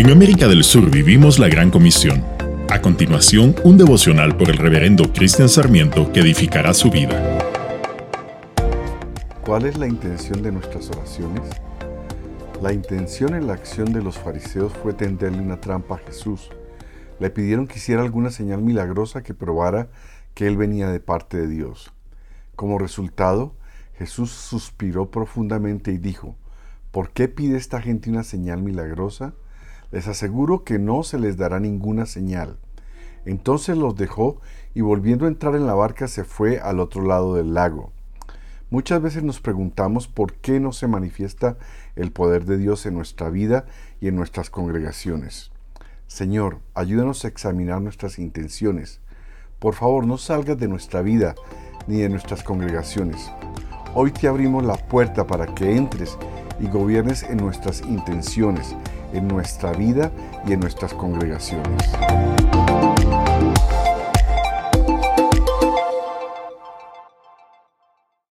En América del Sur vivimos la Gran Comisión. A continuación, un devocional por el reverendo Cristian Sarmiento que edificará su vida. ¿Cuál es la intención de nuestras oraciones? La intención en la acción de los fariseos fue tenderle una trampa a Jesús. Le pidieron que hiciera alguna señal milagrosa que probara que él venía de parte de Dios. Como resultado, Jesús suspiró profundamente y dijo, ¿por qué pide esta gente una señal milagrosa? Les aseguro que no se les dará ninguna señal. Entonces los dejó y volviendo a entrar en la barca se fue al otro lado del lago. Muchas veces nos preguntamos por qué no se manifiesta el poder de Dios en nuestra vida y en nuestras congregaciones. Señor, ayúdanos a examinar nuestras intenciones. Por favor, no salgas de nuestra vida ni de nuestras congregaciones. Hoy te abrimos la puerta para que entres y gobiernes en nuestras intenciones, en nuestra vida y en nuestras congregaciones.